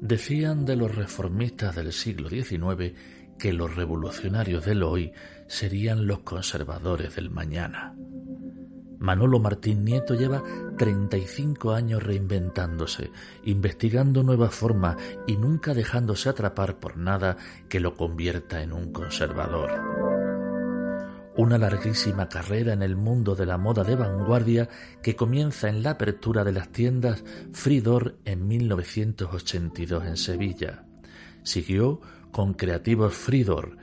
Decían de los reformistas del siglo XIX que los revolucionarios del hoy serían los conservadores del mañana. Manolo Martín Nieto lleva 35 años reinventándose, investigando nuevas formas y nunca dejándose atrapar por nada que lo convierta en un conservador. Una larguísima carrera en el mundo de la moda de vanguardia que comienza en la apertura de las tiendas Fridor en 1982 en Sevilla. Siguió con Creativos Fridor,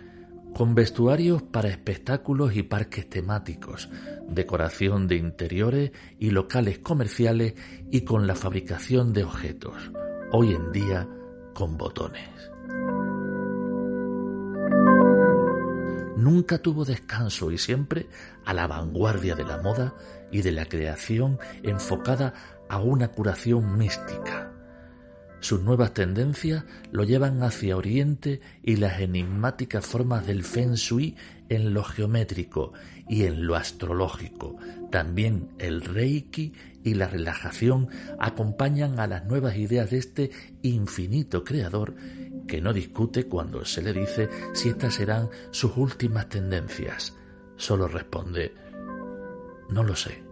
con vestuarios para espectáculos y parques temáticos, decoración de interiores y locales comerciales y con la fabricación de objetos, hoy en día con botones. Nunca tuvo descanso y siempre a la vanguardia de la moda y de la creación enfocada a una curación mística sus nuevas tendencias lo llevan hacia Oriente y las enigmáticas formas del Feng Shui en lo geométrico y en lo astrológico. También el Reiki y la relajación acompañan a las nuevas ideas de este infinito creador que no discute cuando se le dice si estas serán sus últimas tendencias. Solo responde, no lo sé.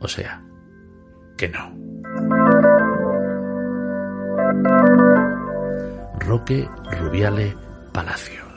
O sea, que no. Roque Rubiales Palacios.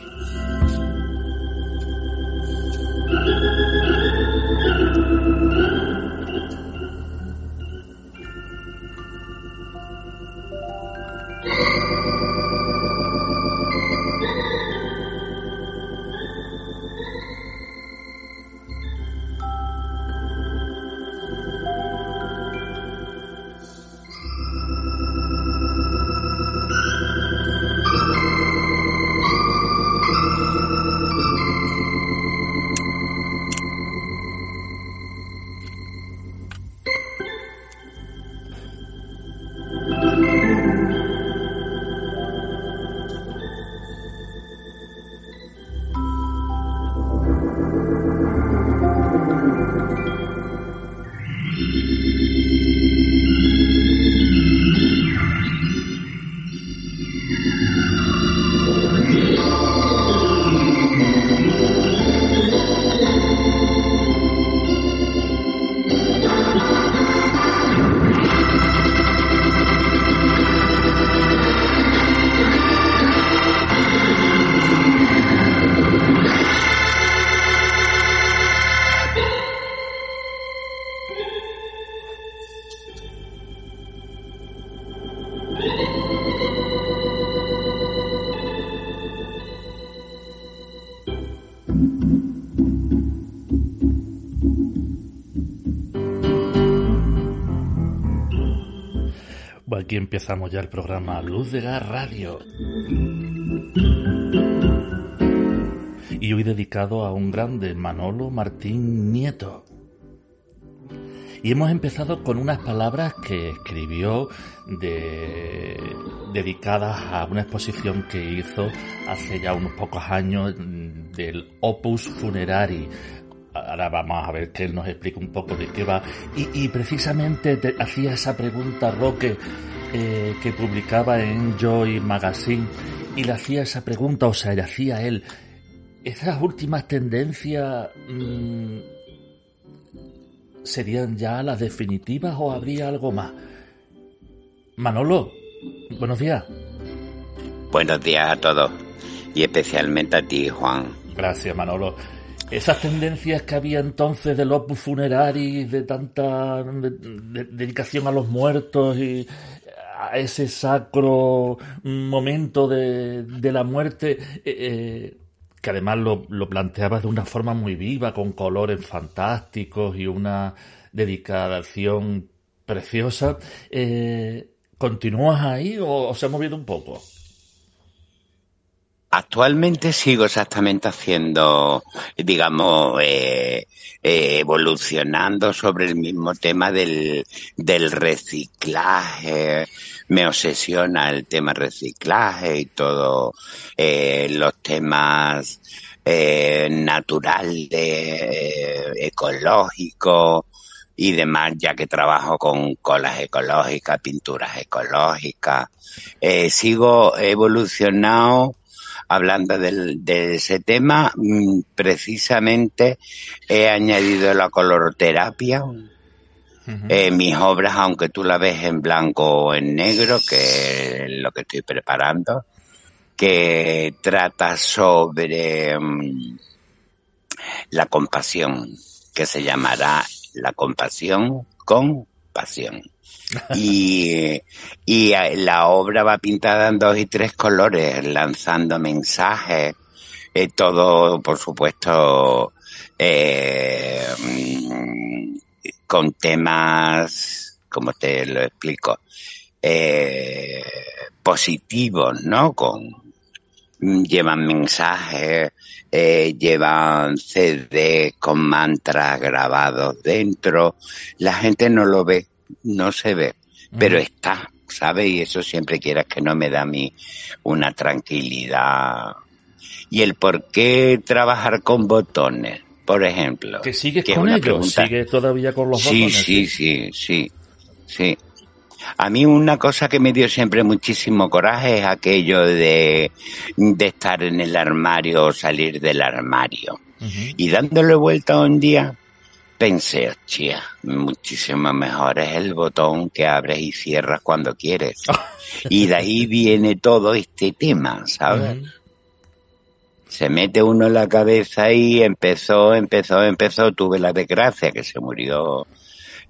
Aquí empezamos ya el programa Luz de Gas Radio. Y hoy dedicado a un grande, Manolo Martín Nieto. Y hemos empezado con unas palabras que escribió de, dedicadas a una exposición que hizo hace ya unos pocos años del Opus Funerari, ahora vamos a ver que él nos explique un poco de qué va. Y, precisamente hacía esa pregunta Roque eh, que publicaba en Joy Magazine y le hacía esa pregunta, o sea, le hacía él, ¿esas últimas tendencias mm, serían ya las definitivas o habría algo más? Manolo, buenos días. Buenos días a todos y especialmente a ti, Juan. Gracias, Manolo esas tendencias que había entonces del opus funerari, de tanta dedicación a los muertos y a ese sacro momento de, la muerte, eh, eh, que además lo, lo planteabas de una forma muy viva, con colores fantásticos y una dedicación preciosa. Eh, ¿Continúas ahí o se ha movido un poco? Actualmente sigo exactamente haciendo, digamos, evolucionando sobre el mismo tema del, del reciclaje. Me obsesiona el tema reciclaje y todo eh, los temas naturales, ecológicos, y demás, ya que trabajo con colas ecológicas, pinturas ecológicas. Eh, sigo evolucionado hablando de ese tema. Mm, precisamente he añadido la coloroterapia. En mis obras, aunque tú la ves en blanco o en negro, que es lo que estoy preparando, que trata sobre mm, la compasión, que se llamará la compasión con pasión. Y, y la obra va pintada en dos y tres colores, lanzando mensajes, eh, todo, por supuesto, eh, con temas, como te lo explico, eh, positivos, ¿no? Con, llevan mensajes, eh, llevan CD con mantras grabados dentro. La gente no lo ve, no se ve, pero está, ¿sabes? Y eso siempre quieras que no me da a mí una tranquilidad. Y el por qué trabajar con botones, por ejemplo. Que sigues con ellos, sigue todavía con los botones. Sí, sí, sí, sí, sí. A mí una cosa que me dio siempre muchísimo coraje es aquello de, de estar en el armario o salir del armario. Y dándole vuelta un día, pensé, hostia, muchísimo mejor es el botón que abres y cierras cuando quieres. y de ahí viene todo este tema, ¿sabes? Se mete uno en la cabeza y empezó, empezó, empezó. Tuve la desgracia que se murió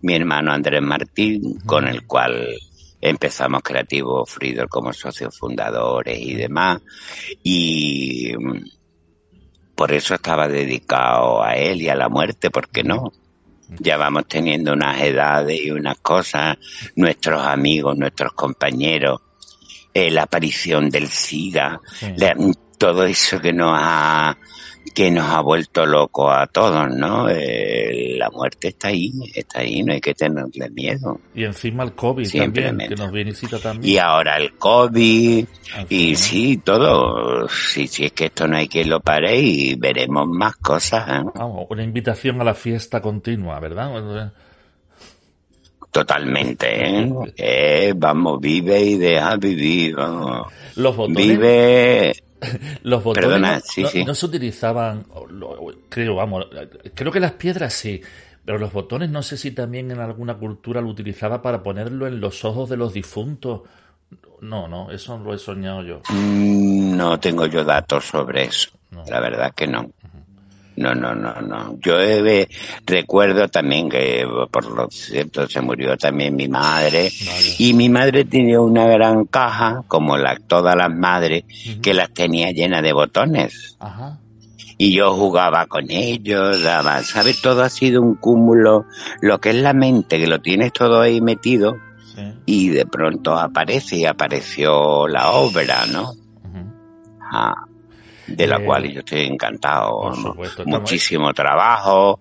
mi hermano Andrés Martín, con el cual empezamos Creativo Freedom como socios fundadores y demás. Y mm, por eso estaba dedicado a él y a la muerte, ¿por qué no? Ya vamos teniendo unas edades y unas cosas, nuestros amigos, nuestros compañeros, eh, la aparición del SIDA, todo eso que nos ha que nos ha vuelto loco a todos, ¿no? Eh, la muerte está ahí, está ahí, no hay que tenerle miedo. Y encima el COVID también, que nos visita también. Y ahora el COVID, y sí, todo. Sí, sí, es que esto no hay que lo pare y veremos más cosas. ¿eh? Vamos, una invitación a la fiesta continua, ¿verdad? Totalmente, ¿eh? eh vamos, vive y deja vivir, vamos. Los botones, Vive los botones no, se utilizaban, creo, vamos, creo que las piedras sí, pero los botones no sé si también en alguna cultura lo utilizaba para ponerlo en los ojos de los difuntos. No, no, eso lo he soñado yo. Mm, no tengo yo datos sobre eso. La verdad que no. No, no, no, no. Yo recuerdo también que, por lo cierto, se murió también mi madre. Y mi madre tenía una gran caja, como la, todas las madres, que las tenía llenas de botones. Y yo jugaba con ellos, daba, ¿sabes? Todo ha sido un cúmulo. Lo que es la mente, que lo tienes todo ahí metido. Y de pronto aparece y apareció la obra, ¿no? De la eh, cual yo estoy encantado. Muchísimo trabajo,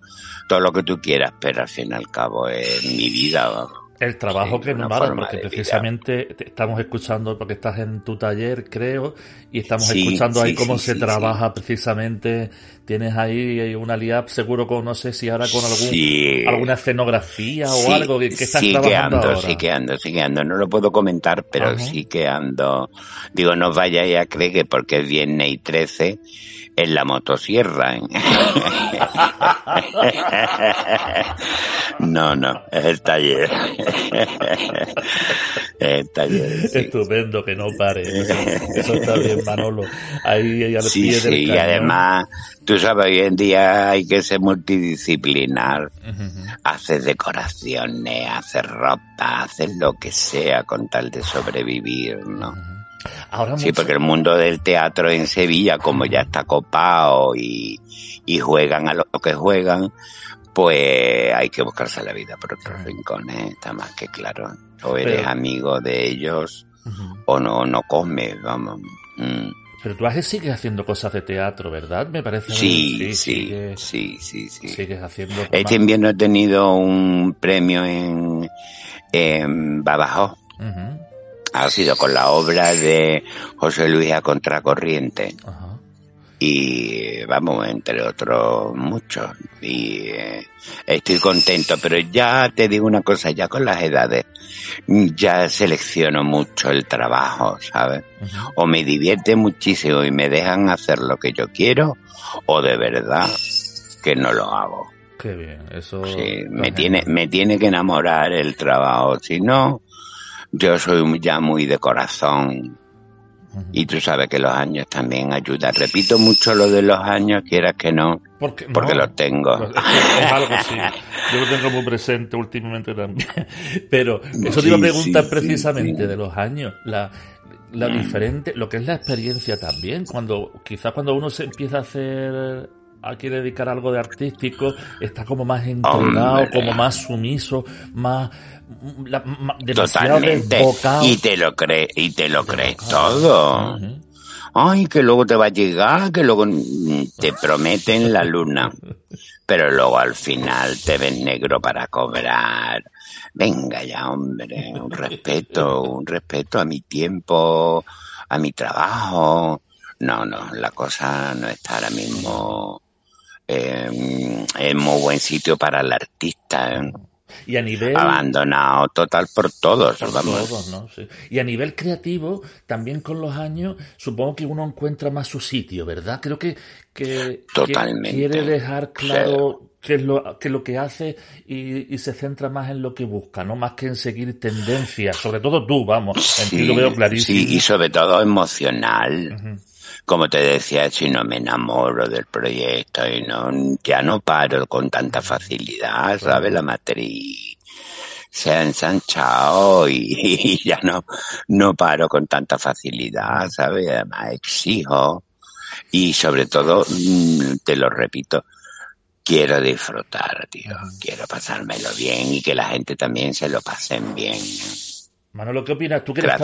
todo lo que tú quieras, pero al fin y al cabo es mi vida. El trabajo que no para, porque precisamente estamos escuchando, porque estás en tu taller, creo, y estamos escuchando ahí cómo se trabaja precisamente. Tienes ahí una liab, seguro con, no sé si ahora con algún, alguna escenografía o algo que, estás trabajando ando, Sí que ando, sí que ando. No lo puedo comentar, pero sí que ando. Digo, no vayáis a creer que porque es viernes y 13 en la motosierra. ¿eh? no, no, es el taller. el taller. Estupendo, que no pare. Eso, está bien, Manolo. Ahí, ahí al sí, pie sí, y además, tú sabes, hoy en día hay que ser multidisciplinar. Hacer decoraciones, hacer ropa, hacer lo que sea con tal de sobrevivir, ¿no? Sí, porque el mundo del teatro en Sevilla, como ya está copado y, juegan a lo que juegan, pues hay que buscarse la vida por otros rincones, está más que claro. O eres amigo de ellos o no, no comes, vamos. Mm. Pero tú sigues haciendo cosas de teatro, ¿verdad? Me parece. Sí, sí, sí, sí, sí, Sigues haciendo. Este invierno he tenido un premio en, en Badajoz ha sido con la obra de José Luis a Contracorriente. y vamos, entre otros muchos. Y eh, estoy contento, pero ya te digo una cosa, ya con las edades, ya selecciono mucho el trabajo, ¿sabes? O me divierte muchísimo y me dejan hacer lo que yo quiero, o de verdad que no lo hago. Qué bien, eso. Sí, me tiene, me tiene que enamorar el trabajo, si no, yo soy ya muy de corazón y tú sabes que los años también ayudan. Repito mucho lo de los años, quieras que no, porque, los tengo. Pues es, algo sí. Yo lo tengo muy presente últimamente también. Pero eso te iba a preguntar precisamente de los años. La, la mm. diferente, lo que es la experiencia también. Cuando, quizás cuando uno se empieza a hacer a quiere dedicar algo de artístico, está como más entregado, como más sumiso, más la, Totalmente. Y te lo crees, y te lo crees todo. Ay, que luego te va a llegar, que luego te prometen la luna. Pero luego al final te ves negro para cobrar. Venga ya, hombre, un respeto, un respeto a mi tiempo, a mi trabajo. No, no, la cosa no está ahora mismo eh, en muy buen sitio para el artista. ¿eh? Y a nivel... Abandonado total por todos, Y a nivel creativo, también con los años, supongo que uno encuentra más su sitio, ¿verdad? Creo que, que, quiere dejar claro qué es lo que, lo que hace y, se centra más en lo que busca, ¿no? Más que en seguir tendencias, sobre todo tú, vamos, en ti lo veo clarísimo. Sí, y sobre todo emocional como te decía, si no me enamoro del proyecto y no, ya no paro con tanta facilidad, ¿sabes? La matriz se ha ensanchado y, ya no, no paro con tanta facilidad, ¿sabes? Además exijo y sobre todo, mm, te lo repito, quiero disfrutar, tío. Quiero pasármelo bien y que la gente también se lo pasen bien. Manolo, ¿qué opinas? Tú que eres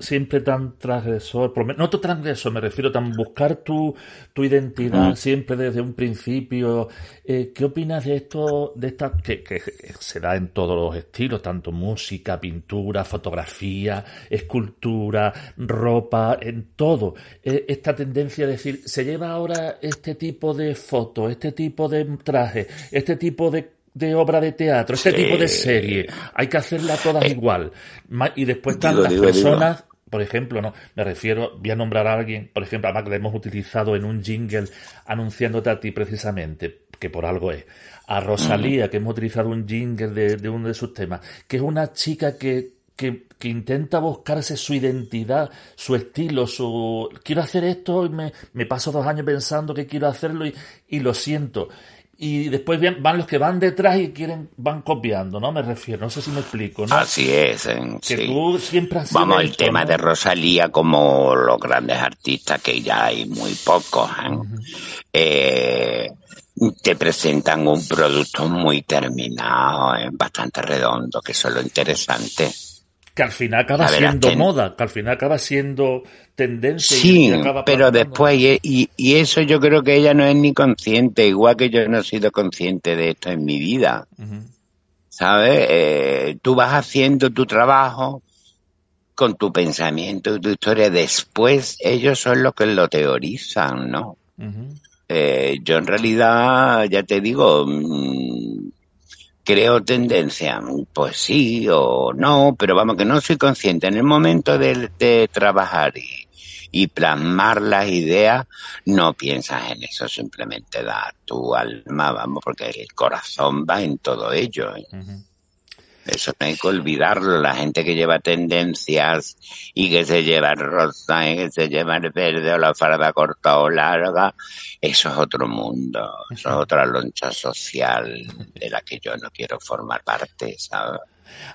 siempre tan transgresor, no tu transgresor, me refiero tan buscar tu, tu identidad siempre desde un principio. Eh, ¿Qué opinas de esto, de esta, que, que, se da en todos los estilos, tanto música, pintura, fotografía, escultura, ropa, en todo? Eh, esta tendencia a decir, se lleva ahora este tipo de foto, este tipo de traje, este tipo de de obra de teatro, este tipo de serie, hay que hacerla todas eh, igual. Y después están las personas, por ejemplo, no, me refiero, voy a nombrar a alguien, por ejemplo, además que la hemos utilizado en un jingle anunciándote a ti precisamente, que por algo es, a Rosalía, que hemos utilizado un jingle de, de uno de sus temas, que es una chica que que, que, intenta buscarse su identidad, su estilo, su... Quiero hacer esto y me, me paso dos años pensando que quiero hacerlo y, y lo siento y después van los que van detrás y quieren van copiando, ¿no? Me refiero, no sé si me explico, ¿no? Así es. que tú siempre has Vamos, el tema de Rosalía como los grandes artistas, que ya hay muy pocos, ¿eh? eh te presentan un producto muy terminado, ¿eh? bastante redondo, que eso es lo interesante que al final acaba siendo moda, que al final acaba siendo tendencia. Sí, pero después, y, y, eso yo creo que ella no es ni consciente, igual que yo no he sido consciente de esto en mi vida. ¿Sabes? Eh, tú vas haciendo tu trabajo con tu pensamiento, tu historia, después ellos son los que lo teorizan, ¿no? eh, yo en realidad, ya te digo, mm, creo tendencia, pues sí o no, pero vamos que no soy consciente. En el momento de, trabajar y, plasmar las ideas, no piensas en eso, simplemente da tu alma, vamos, porque el corazón va en todo ello. Eso no hay que olvidarlo. La gente que lleva tendencias y que se lleva rosa y que se lleva el verde o la farda corta o larga, eso es otro mundo. Eso es otra loncha social de la que yo no quiero formar parte, ¿sabes?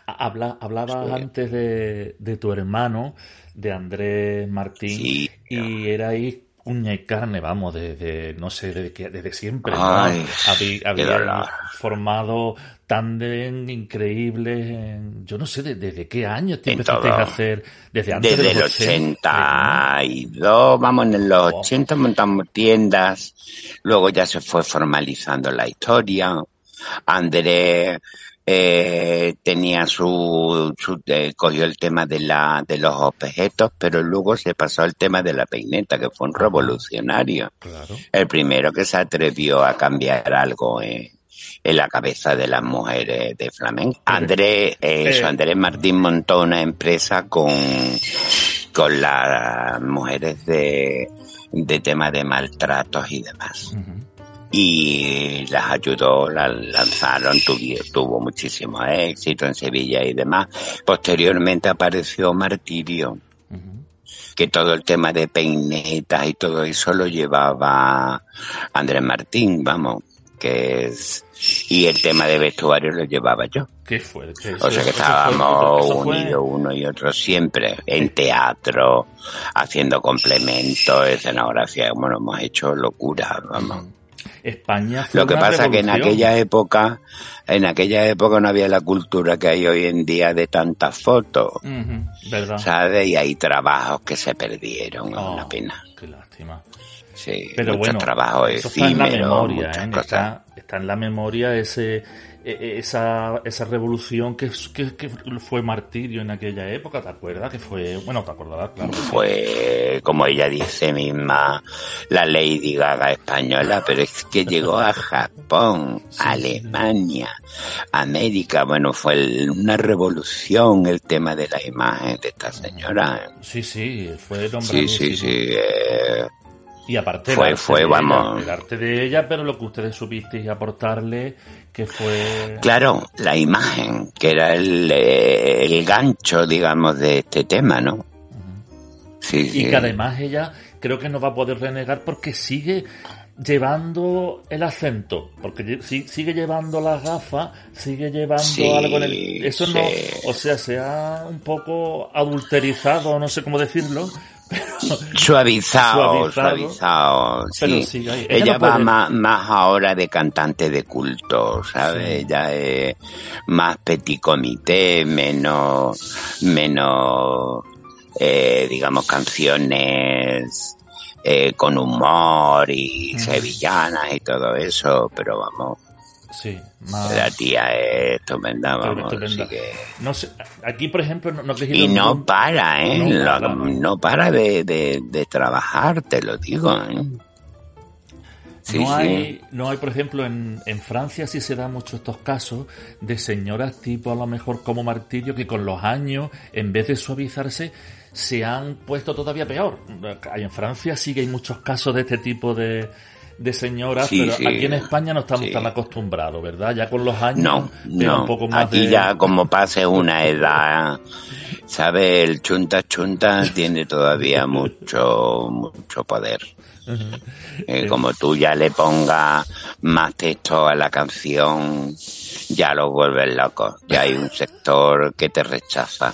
Habla, hablabas antes de, de, tu hermano, de Andrés Martín, y era ahí uña y carne, vamos, desde, no sé, desde, desde siempre. había, formado tándem increíble. Yo no sé desde qué año te empezaste a hacer. Desde antes Desde el 82, vamos, en los 80 montamos tiendas. Luego ya se fue formalizando la historia. Andrés eh, tenía su, su eh, cogió el tema de la de los objetos, pero luego se pasó al tema de la peineta, que fue un revolucionario. El primero que se atrevió a cambiar algo en, en la cabeza de las mujeres de flamenco. Andrés, eh, Andrés Martín montó una empresa con, con las mujeres de, de tema de maltratos y demás. Y las ayudó, las lanzaron, tuvo, muchísimo éxito en Sevilla y demás. Posteriormente apareció Martirio, que todo el tema de peinetas y todo eso lo llevaba Andrés Martín, vamos, que es y el tema de vestuario lo llevaba yo. Qué fuerte. O sea que estábamos unidos uno y otro siempre en teatro, haciendo complementos, escenografía, bueno, hemos hecho locura, vamos. España Lo que pasa es que en aquella época, en aquella época no había la cultura que hay hoy en día de tantas fotos. ¿sabes? Y hay trabajos que se perdieron, es una oh, pena. Qué lástima. Sí, pero bueno, trabajo eso está en la memoria, ¿eh? está, está, en la memoria ese e, e, esa, esa revolución que, que, fue martirio en aquella época, ¿te acuerdas? Que fue, bueno, te acordarás, claro. Fue, como ella dice misma, la Lady Gaga española, pero es que llegó a Japón, Alemania, América, bueno, fue una revolución el tema de la imagen de esta señora. Sí, sí, fue Sí, sí, sí. Eh, y aparte fue, fue, vamos. el arte de ella, pero lo que ustedes supisteis aportarle, que fue... Claro, la imagen, que era el, el gancho, digamos, de este tema, ¿no? sí, y que además ella creo que no va a poder renegar porque sigue llevando el acento, porque sigue llevando las gafas, sigue llevando algo en el... Eso no, o sea, se ha un poco adulterizado, no sé cómo decirlo, suavizado, suavizado, Ella, va más, más ahora de cantante de culto, ¿sabes? Ella es más petit comité, menos, menos, eh, digamos, canciones eh, con humor y sevillanas y todo eso, pero vamos, Sí, La tía es estupenda, vamos. No sé, aquí, por ejemplo, no, Y no para, ¿eh? No para, de, de, trabajar, te lo digo, ¿eh? no, hay, no hay, por ejemplo, en, en Francia sí se dan muchos estos casos de señoras tipo a lo mejor como Martirio que con los años, en vez de suavizarse, se han puesto todavía peor. En Francia sí que hay muchos casos de este tipo de, de señoras, pero aquí en España no estamos tan acostumbrados, ¿verdad? Ya con los años. No, no. Un poco más aquí ya como pase una edad, ¿sabe? El chunta chunta tiene todavía mucho, mucho poder. Eh, como tú ya le pongas más texto a la canción, ya lo vuelves loco. Ya hay un sector que te rechaza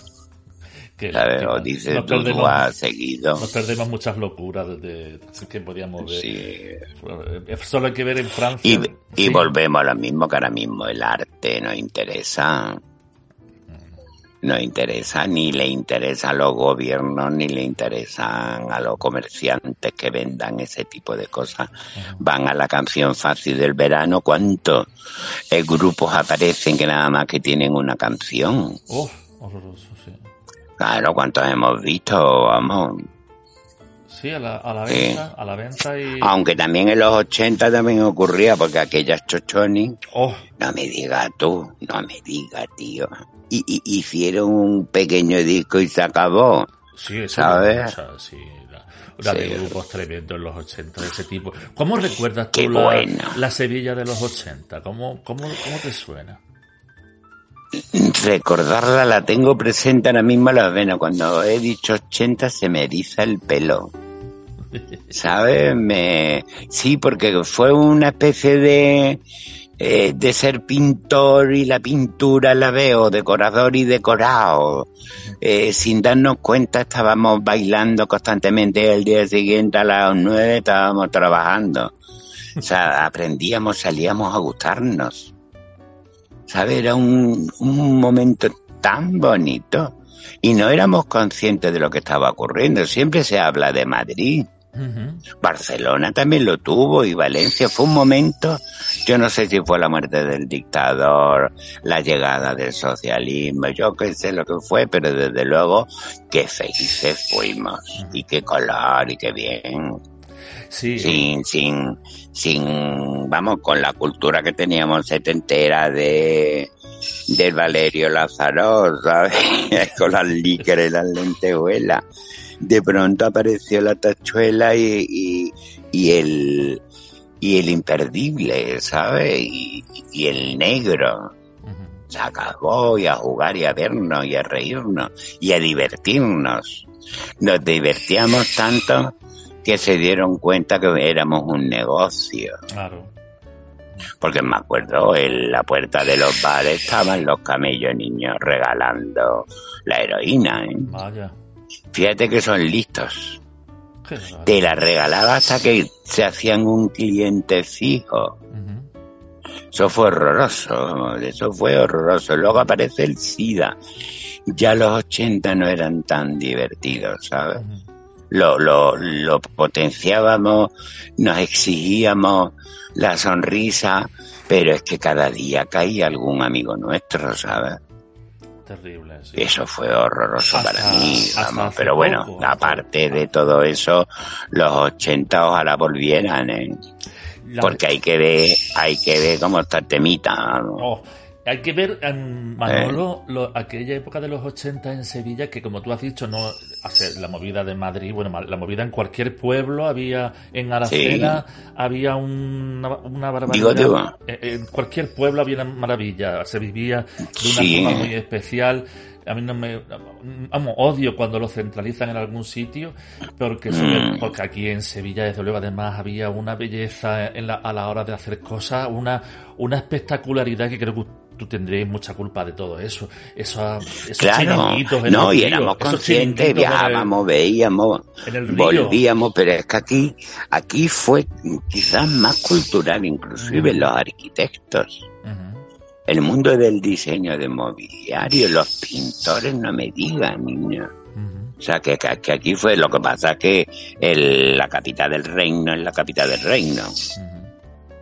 dice nos perdemos, seguido. Nos perdemos muchas locuras de, que podíamos ver. Eh, solo hay que ver en Francia. Y, volvemos a lo mismo que ahora mismo el arte nos interesa. No interesa, ni le interesa a los gobiernos, ni le interesan a los comerciantes que vendan ese tipo de cosas. Van a la canción fácil del verano. ¿Cuántos eh, grupos aparecen que nada más que tienen una canción? Oh, horroroso, sí. Claro, ¿cuántos hemos visto? Vamos. Sí, a la, a la venta, a la venta y... Aunque también en los 80 también ocurría, porque aquellas chochoni... Oh. No me digas tú, no me digas, tío. Y, hicieron un pequeño disco y se acabó. Sí, eso ¿sabes? sí, la, de grupos tremendos en los 80 de ese tipo. ¿Cómo recuerdas tú la, la, Sevilla de los 80? ¿Cómo, cómo, cómo te suena? Recordarla la tengo presente ahora mismo la vena. Cuando he dicho 80 se me eriza el pelo. ¿Sabes? Me... Sí, porque fue una especie de, eh, de ser pintor y la pintura la veo, decorador y decorado. Eh, sin darnos cuenta estábamos bailando constantemente el día siguiente a las nueve estábamos trabajando. O sea, aprendíamos, salíamos a gustarnos. ¿Sabe? Era un, un momento tan bonito y no éramos conscientes de lo que estaba ocurriendo. Siempre se habla de Madrid, Barcelona también lo tuvo y Valencia fue un momento, yo no sé si fue la muerte del dictador, la llegada del socialismo, yo qué sé lo que fue, pero desde luego qué felices fuimos y qué color y qué bien. Sí. Sin, sin, sin, vamos, con la cultura que teníamos setentera de, del Valerio Lázaro, ¿sabes? con las líqueres y las lentejuelas de pronto apareció la tachuela y, y, el y el imperdible, ¿sabes? Y, el negro. Se acabó y a jugar y a vernos y a reírnos y a divertirnos. Nos divertíamos tanto que se dieron cuenta que éramos un negocio. Claro. Porque me acuerdo, en la puerta de los bares estaban los camellos niños regalando la heroína. ¿eh? Vaya. Fíjate que son listos. Te la regalaba hasta que se hacían un cliente fijo. Eso fue horroroso, eso fue horroroso. Luego aparece el SIDA. Ya los 80 no eran tan divertidos, ¿sabes? Lo, lo, lo potenciábamos, nos exigíamos la sonrisa, pero es que cada día caía algún amigo nuestro, ¿sabes? Terrible, Eso fue horroroso para mí, pero bueno, aparte de todo eso, los 80 ojalá volvieran, ¿eh? Porque hay que ver, hay que ver cómo está temita. Oh, hay que ver, en Manolo, eh. aquella época de los 80 en Sevilla, que como tú has dicho, no hace la movida de Madrid, bueno, la movida en cualquier pueblo, había en Aracena, había una, una barbaridad. Eh, en cualquier pueblo había una maravilla, se vivía de una forma muy especial. A mí no me. Vamos, odio cuando lo centralizan en algún sitio, porque, mm. porque aquí en Sevilla, desde luego, además había una belleza en la, a la hora de hacer cosas, una, una espectacularidad que creo que tú tendrías mucha culpa de todo eso. Eso, esos claro, no, y éramos conscientes, viajábamos, veíamos, volvíamos, pero es que aquí, aquí fue quizás más cultural, inclusive los arquitectos. El mundo del diseño de mobiliario, los pintores, no me digan, niño. O sea, que, que, aquí fue lo que pasa que el, la capital del reino es la capital del reino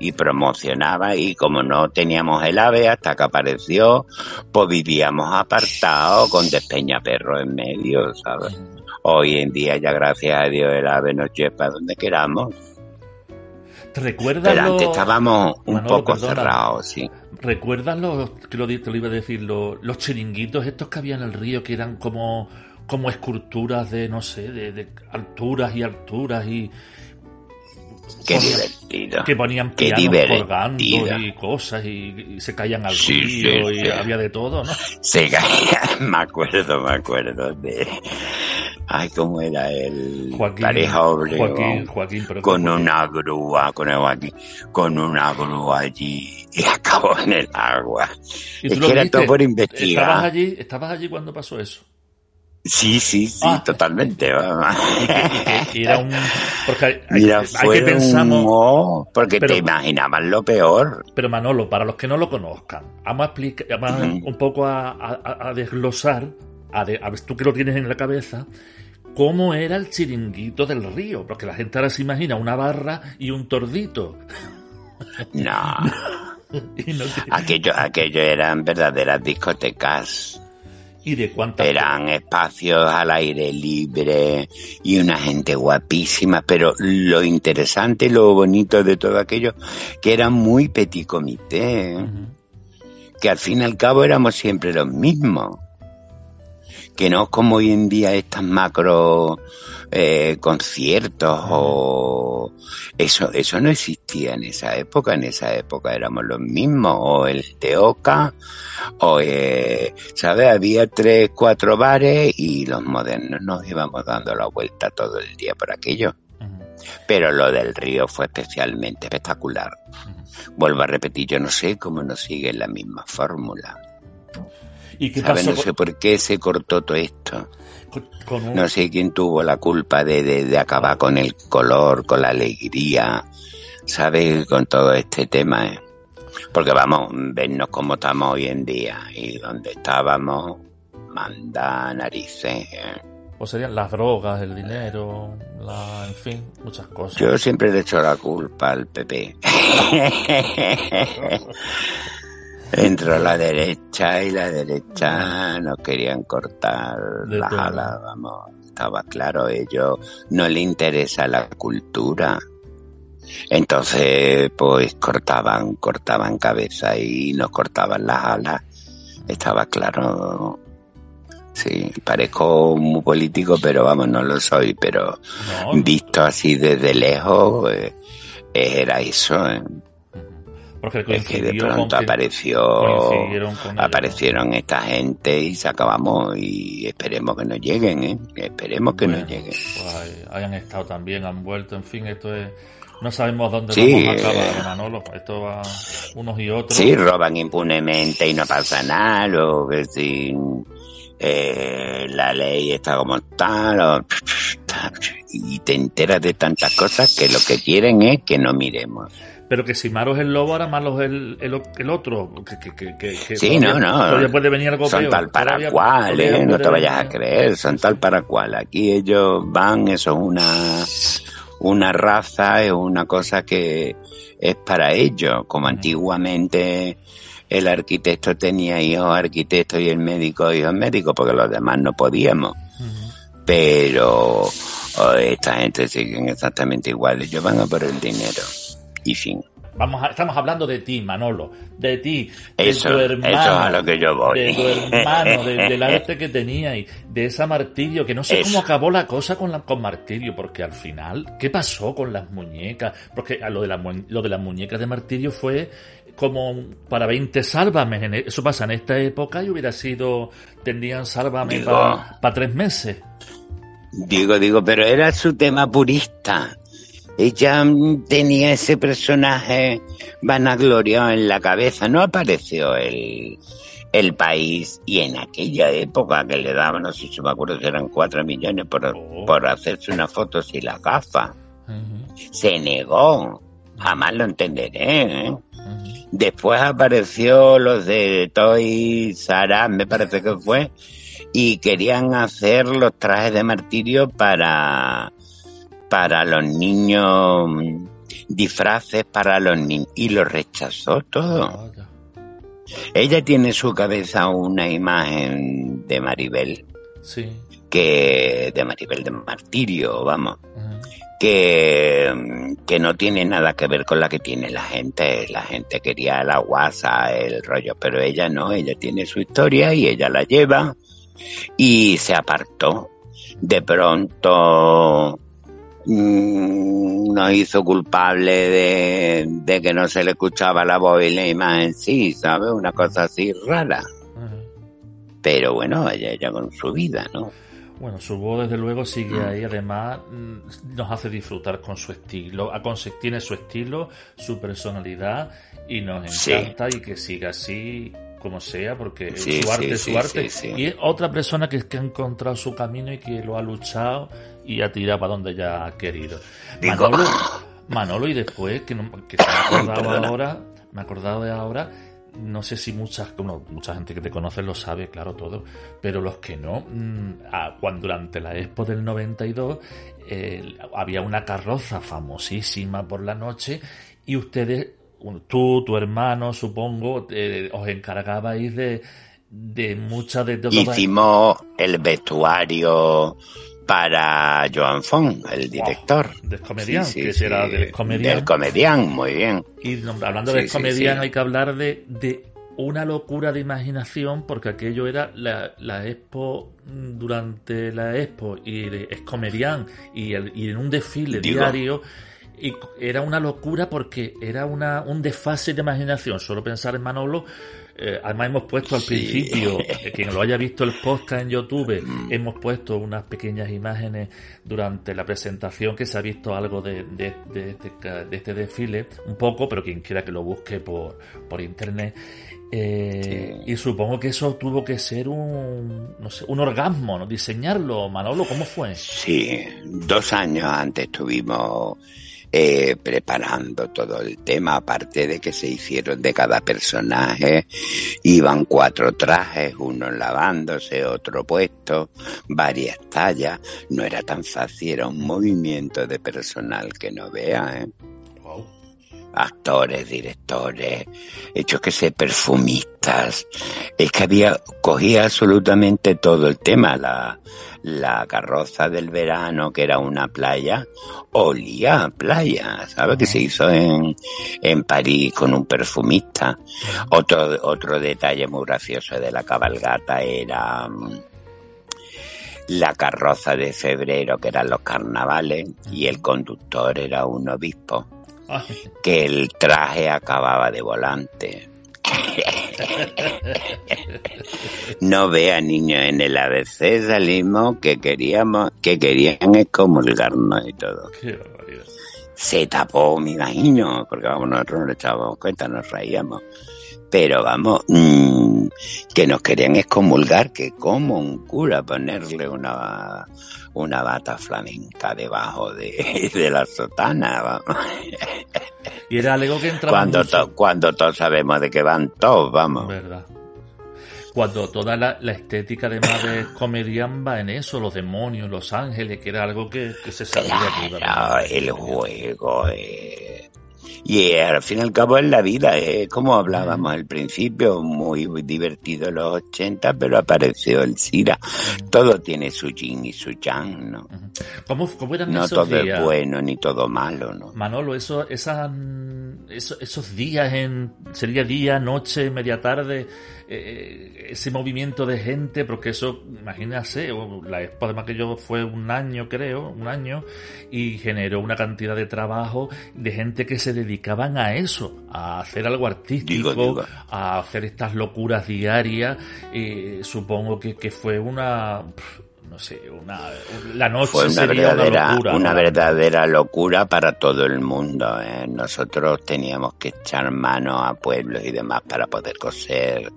y promocionaba y como no teníamos el ave hasta que apareció, pues vivíamos apartados con despeñaperro en medio, ¿sabes? Hoy en día ya gracias a Dios el ave nos lleva donde queramos. ¿Te recuerdas Pero antes estábamos un poco cerrados, sí. ¿Recuerdas los, que lo, te lo iba a decir, los, chiringuitos estos que había en el río que eran como, como esculturas de, no sé, de, de alturas y alturas y, Qué divertido. Que ponían pianos colgando y cosas y, se caían al río y había de todo, ¿no? Se caían, me acuerdo, me acuerdo de... Ay, cómo era el Joaquín, pareja Joaquín, Joaquín, con una grúa, con el Joaquín, con una grúa allí y acabó en el agua. es que era todo por investigar. ¿Estabas allí, ¿Estabas allí cuando pasó eso? Sí, sí, sí, ah. totalmente. era un. Porque hay, Mira, que pensamos. porque te imaginaban lo peor. Pero Manolo, para los que no lo conozcan, vamos a explicar, vamos un poco a, desglosar, a, ver, tú que lo tienes en la cabeza, cómo era el chiringuito del río. Porque la gente ahora se imagina una barra y un tordito. No. no aquello, aquello eran verdaderas discotecas ¿Y de Eran espacios al aire libre y una gente guapísima, pero lo interesante y lo bonito de todo aquello, que era muy petit comité, que al fin y al cabo éramos siempre los mismos, que no como hoy en día estas macro eh, conciertos o eso eso no existía en esa época. En esa época éramos los mismos o el Teoca o eh, sabes había tres cuatro bares y los modernos nos íbamos dando la vuelta todo el día por aquello. Pero lo del río fue especialmente espectacular. Vuelvo a repetir yo no sé cómo nos sigue la misma fórmula ¿Y qué No sé por qué se cortó todo esto. No sé quién tuvo la culpa de, de, acabar con el color, con la alegría, ¿sabes? Con todo este tema. ¿eh? Porque vamos, vernos cómo estamos hoy en día y donde estábamos, manda narices. ¿eh? o serían las drogas, el dinero, la, en fin, muchas cosas. Yo siempre le he hecho la culpa al PP. Entró la derecha y la derecha no querían cortar las alas, vamos, estaba claro, ellos no le interesa la cultura. Entonces, pues cortaban, cortaban cabeza y nos cortaban las alas. Estaba claro. Sí, parezco muy político, pero vamos, no lo soy, pero visto así desde lejos, eh, era eso. ¿eh? Es que de pronto apareció, aparecieron esta gente y se acabamos y esperemos que no lleguen, ¿eh? esperemos que no lleguen. Pues hayan estado también, han vuelto, en fin, esto es... No sabemos dónde vamos a acabar, eh, Manolo. Esto va unos y otros. Sí, roban impunemente y no pasa nada. Lo que si eh, la ley está como tal. Y te enteras de tantas cosas que lo que quieren es que no miremos pero que si malo es el lobo, ahora malo es el, el, otro. Que, que, que, sí, no, no. Puede venir algo son tal para cual, ¿eh? no te vayas a creer, son tal para cual. Aquí ellos van, eso es una, una raza, es una cosa que es para ellos, como antiguamente el arquitecto tenía hijos arquitectos y el médico hijos médicos, porque los demás no podíamos. Pero esta gente siguen exactamente igual, ellos van a por el dinero y fin. Vamos estamos hablando de ti, Manolo, de ti, de tu hermano, lo que yo voy. de tu hermano, del arte que tenía y de esa martirio, que no sé cómo acabó la cosa con, la, con martirio, porque al final, ¿qué pasó con las muñecas? Porque lo de, la, lo de las muñecas de martirio fue como para 20 sálvame, e, eso pasa en esta época y hubiera sido, tendrían sálvame para tres meses. Digo, digo, pero era su tema purista ella tenía ese personaje vanagloriado en la cabeza, no apareció el, el país y en aquella época que le daban, no sé si me acuerdo si eran cuatro millones por, oh. por hacerse una foto sin la gafa. Se negó, jamás lo entenderé. ¿eh? Después apareció los de Toy Sara, me parece que fue, y querían hacer los trajes de martirio para para los niños, disfraces para los niños, y lo rechazó todo. Ella tiene en su cabeza una imagen de Maribel. Sí. Que, de Maribel de Martirio, vamos. Que, que no tiene nada que ver con la que tiene la gente. La gente quería la guasa, el rollo, pero ella no, ella tiene su historia y ella la lleva y se apartó. De pronto Mm, nos hizo culpable de, que no se le escuchaba la voz y la imagen sí, ¿sabes? Una cosa así rara. Pero bueno, ella, ella con su vida, ¿no? Bueno, su voz desde luego sigue mm. ahí, además mm, nos hace disfrutar con su estilo, tiene su estilo, su personalidad y nos encanta y que siga así como sea, porque su arte es su arte. Y es otra persona que, que, ha encontrado su camino y que lo ha luchado y ha tirado para donde ya ha querido. Manolo, Manolo y después, que, que se me ha acordado ahora, me he acordado de ahora, no sé si muchas, mucha gente que te conoce lo sabe, claro, todo, pero los que no, mm, cuando durante la Expo del 92 había una carroza famosísima por la noche y ustedes tú, tu hermano, supongo, eh, os encargabais de, de muchas de... Hicimos el vestuario para Joan Font, el director. del comedián, que será del comedián. Del comedián, muy bien. Y hablando del comedián hay que hablar de, de una locura de imaginación porque aquello era la, la expo durante la expo y es comedián y, el, y en un desfile diario y era una locura porque era una, un desfase de imaginación. Solo pensar en Manolo, eh, además hemos puesto al principio, eh, quien lo haya visto el podcast en YouTube, mm. hemos puesto unas pequeñas imágenes durante la presentación que se ha visto algo de, de, de, este, de este, desfile, un poco, pero quien quiera que lo busque por, por internet. Eh, y supongo que eso tuvo que ser un, no sé, un orgasmo, ¿no? Diseñarlo, Manolo, ¿cómo fue? Sí, dos años antes tuvimos eh, preparando todo el tema, aparte de que se hicieron de cada personaje, iban cuatro trajes, uno lavándose, otro puesto, varias tallas, no era tan fácil, era un movimiento de personal que no vea, ¿eh? Actores, directores, hechos que sé, perfumistas. Es que había, cogía absolutamente todo el tema, la, la carroza del verano, que era una playa, olía a playa, ¿sabes? Que se hizo en, en París con un perfumista. Otro, otro detalle muy gracioso de la cabalgata era mm, la carroza de febrero, que eran los carnavales, y el conductor era un obispo que el traje acababa de volante. no vea niños en el ABC salimos que queríamos que querían excomulgarnos y todo. Se tapó mi imagino porque vamos nosotros no le echábamos cuenta nos reíamos pero vamos mmm, que nos querían excomulgar que como un cura ponerle una una bata flamenca debajo de, de la sotana vamos y era algo que entraba cuando, cuando todos sabemos de que van todos, vamos. Verdad. Cuando toda la, estética además de Comedian va en eso, los demonios, los ángeles, que era algo que, se sabía claro, el juego, eh, y al fin y al cabo es la vida, es como hablábamos al principio, muy, divertido los 80, pero apareció el Sira. Todo tiene su yin y su yang, ¿no? ¿Cómo, eran no esos todo es bueno ni todo malo, ¿no? Manolo, eso, esas, esos, esos días en, sería día, noche, media tarde, eh, ese movimiento de gente, porque eso, imagínase, la expo además que yo fue un año, creo, un año, y generó una cantidad de trabajo de gente que se dedicaban a eso, a hacer algo artístico, a hacer estas locuras diarias, y supongo que, que fue una no sé, una, la noche Fue una verdadera, una, verdadera locura para todo el mundo. ¿eh? Nosotros teníamos que echar mano a pueblos y demás para poder coser.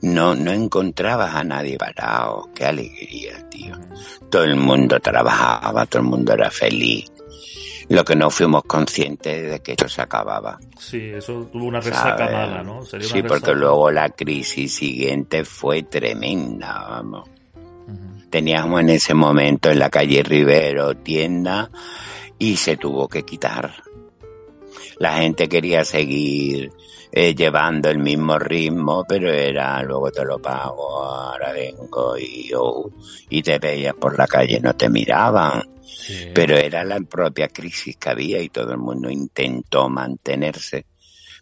No, no encontrabas a nadie parado. Qué alegría, tío. Todo el mundo trabajaba, todo el mundo era feliz. Lo que no fuimos conscientes de que esto se acababa. Sí, eso tuvo una resaca mala, ¿no? sí, porque luego la crisis siguiente fue tremenda, vamos. Teníamos en ese momento en la calle Rivero tienda y se tuvo que quitar. La gente quería seguir eh, llevando el mismo ritmo, pero era luego te lo pago, ahora vengo y, oh, y te veías por la calle, no te miraban. Pero era la propia crisis que había y todo el mundo intentó mantenerse.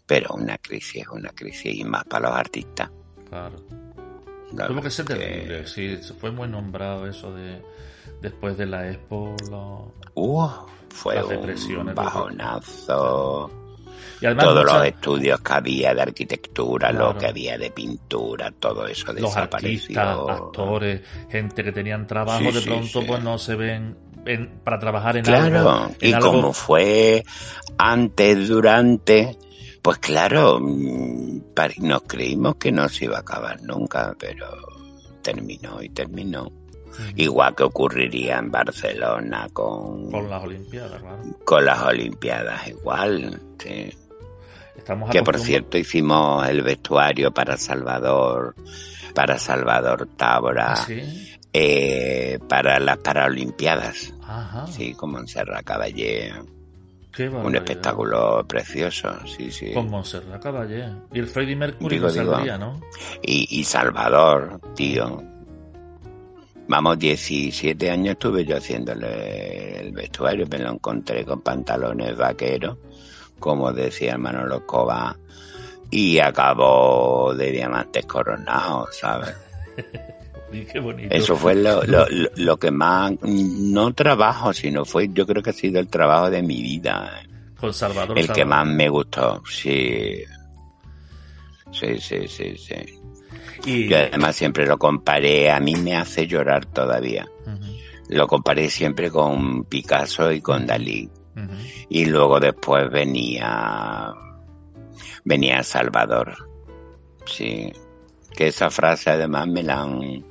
Pero una crisis es una crisis y más para los artistas. Claro. Tuvo que ser terrible, sí, fue muy nombrado eso de después de la expo. uh, fue un bajonazo. Y Todos los estudios que había de arquitectura, lo que había de pintura, todo eso los artistas, actores, gente que tenían trabajo, de pronto pues no se ven para trabajar en claro, algo. y como fue antes, durante, pues claro, mm, nos creímos que no se iba a acabar nunca, pero terminó y terminó. Igual que ocurriría en Barcelona con... Con las Olimpiadas, claro. Con las Olimpiadas igual, sí. Estamos que por cierto hicimos el vestuario para Salvador, para Salvador Tábora, ¿Ah, eh, para las Paralimpiadas. Ajá. Sí, como en Serra Caballé un espectáculo precioso, sí, sí. Con Montserrat Caballé. Y el Freddie Mercury digo, saldría, ¿no? Y, Salvador, tío. Vamos, 17 años estuve yo haciéndole el vestuario, me lo encontré con pantalones vaqueros, como decía hermano Locova, y acabó de diamantes coronados, ¿sabes? Eso fue lo, lo, que más, no trabajo, sino fue, yo creo que ha sido el trabajo de mi vida. Con Salvador. El que más me gustó, sí. Sí, sí, sí, sí. Y... además siempre lo comparé, a mí me hace llorar todavía. Lo comparé siempre con Picasso y con Dalí. Y luego después venía, venía Salvador. Sí. Que esa frase además me la han,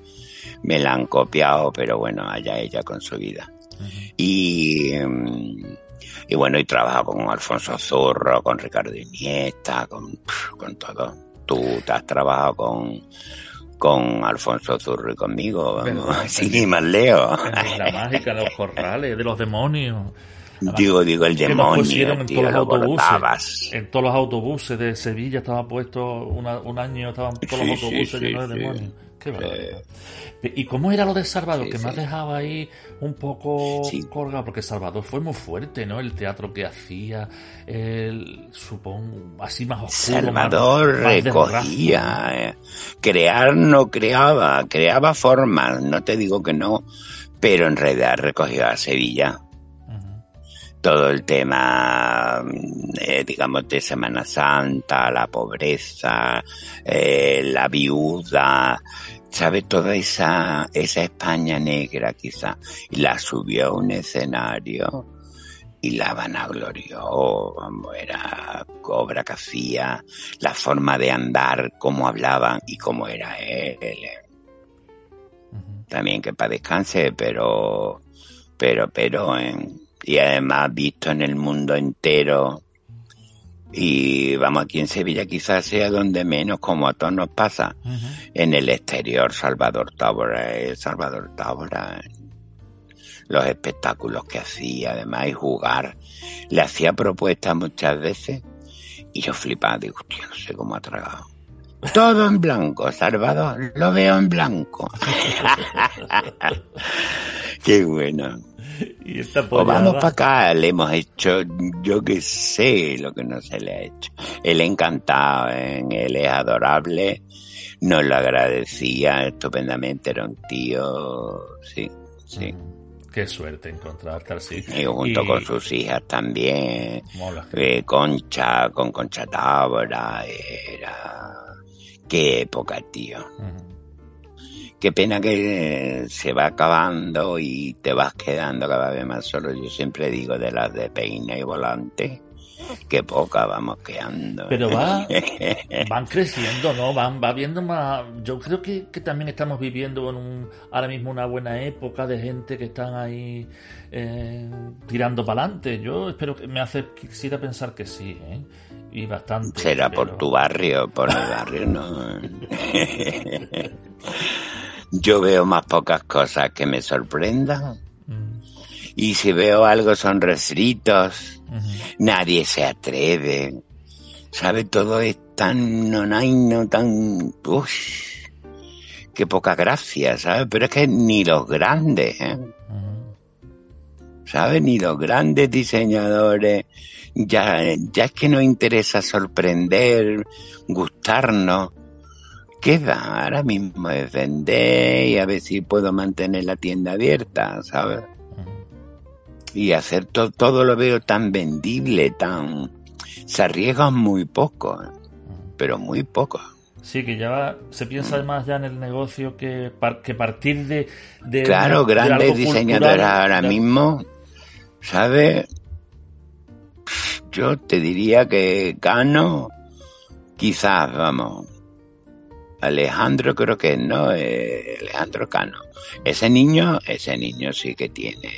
me la han copiado, pero bueno, allá ella con su vida. Y, em, Y bueno, y trabajo con Alfonso Zurro, con Ricardo Iniesta, con, con todo. Tú te has trabajado con, con Alfonso Zurro y conmigo, sí, más leo. La mágica de los corrales, de los demonios. Digo, digo, el demonio, en todos los autobuses. En todos los autobuses de Sevilla estaba puesto un año, estaban todos los autobuses llenos de demonios. Qué ¿Y cómo era lo de Salvador? que me has dejado ahí un poco colgado, porque Salvador fue muy fuerte, ¿no? El teatro que hacía, el, supongo, así más oscuro. Salvador recogía, eh. crear no creaba, creaba formas, no te digo que no, pero en realidad recogió a Sevilla todo el tema, eh, digamos, de Semana Santa, la pobreza, eh, la viuda, ¿sabe? Toda esa, esa España negra quizá, y la subió a un escenario y la vanaglorió, como era obra que hacía, la forma de andar, cómo hablaban y cómo era él. También que para descanse, pero, pero, pero en y además visto en el mundo entero. Y vamos, aquí en Sevilla quizás sea donde menos, como a todos nos pasa. En el exterior, Salvador Tábora, Salvador Tábora, los espectáculos que hacía, además, y jugar. Le hacía propuestas muchas veces y yo flipaba, digo, hostia, no sé cómo ha tragado. Todo en blanco, Salvador, lo veo en blanco. Qué bueno. Y o vamos para acá, le hemos hecho, yo que sé lo que no se le ha hecho. Él encantado, en él es adorable, nos lo agradecía estupendamente, era un tío, sí, sí. Qué suerte encontrarte así. Y junto con sus hijas también. Eh, Concha, con Concha Tábora, era... Qué época, tío. Qué pena que se va acabando y te vas quedando cada vez más solo. Yo siempre digo de las de peine y volante, que poca vamos quedando. Pero va, van creciendo, ¿no? Van, va viendo más. Yo creo que, también estamos viviendo en un, ahora mismo una buena época de gente que están ahí eh, tirando para adelante. Yo espero que me hace, quisiera pensar que sí, ¿eh? Y bastante. Será por tu barrio, por el barrio, ¿no? yo veo más pocas cosas que me sorprendan. Mm. Y si veo algo son refritos, nadie se atreve. ¿Sabe? Todo es tan no tan... Uf, qué poca gracia, ¿sabes? Pero es que ni los grandes, ¿eh? ¿Sabes? Ni los grandes diseñadores. Ya, ya es que nos interesa sorprender, gustarnos queda ahora mismo es vender y a ver si puedo mantener la tienda abierta, ¿sabes? Y hacer todo, todo lo veo tan vendible, tan... Se arriesgan muy poco, pero muy poco. Sí, que ya se piensa además ya en el negocio que, que partir de... claro, grandes diseñadores ahora mismo, ¿sabes? Yo te diría que Cano, quizás, vamos, Alejandro creo que no, eh, Alejandro Cano. Ese niño, ese niño sí que tiene,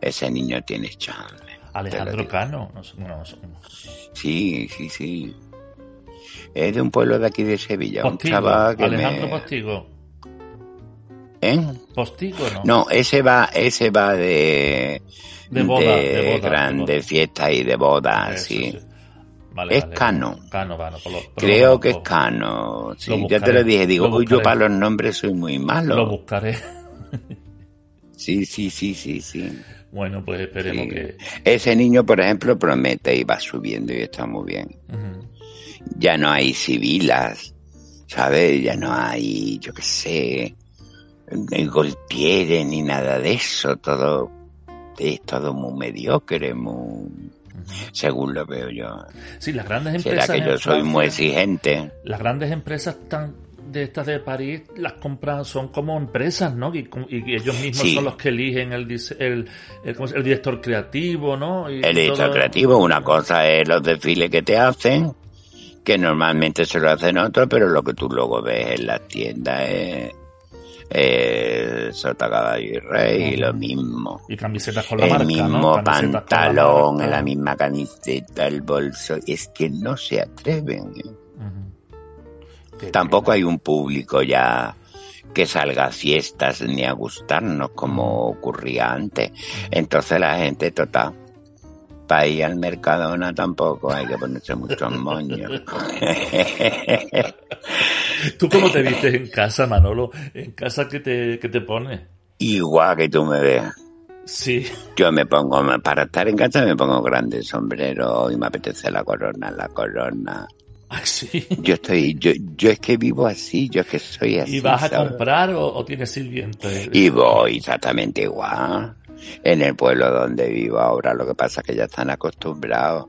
ese niño tiene chance. Alejandro Cano, no, Sí, sí, sí. Es de un pueblo de aquí de Sevilla, un chaval que Alejandro Postigo. ¿Eh? Postigo, ¿no? No, ese va, ese va de de boda, de, grandes fiestas y de bodas, sí es Cano. Cano, Creo que es Cano. Sí, ya te lo dije. Digo, yo para los nombres soy muy malo. Lo buscaré. sí, sí, sí, sí, sí. Bueno, pues esperemos que... Ese niño, por ejemplo, promete y va subiendo y está muy bien. Ya no hay civilas, ¿sabes? Ya no hay, yo qué sé, golpieres ni nada de eso. Todo es todo muy mediocre, muy según lo veo yo. Sí, las grandes empresas. Será que yo soy muy exigente. Las grandes empresas tan de estas de París las compran son como empresas, ¿no? Y, ellos mismos son los que eligen el, el, el, director creativo, ¿no? el director creativo, una cosa es los desfiles que te hacen, que normalmente se lo hacen otros, pero lo que tú luego ves en las tiendas es, eh, sota caballo y rey, lo mismo. Y camisetas con la el marca, mismo pantalón, marca. la, misma camiseta, el bolso. Es que no se atreven. ¿eh? Tampoco hay un público ya que salga a fiestas ni a gustarnos como ocurría antes. Entonces la gente total. Para ir al Mercadona tampoco hay que ponerse muchos moños. ¿Tú cómo te vistes en casa, Manolo? ¿En casa qué te, qué te pones? Igual que tú me veas. Sí. Yo me pongo, para estar en casa me pongo grande sombrero y me apetece la corona, la corona. Ah, sí. Yo estoy, yo, yo es que vivo así, yo es que soy así. ¿Y vas a ¿sabes? comprar o, o tienes sirviente? Y voy exactamente igual. En el pueblo donde vivo ahora, lo que pasa es que ya están acostumbrados.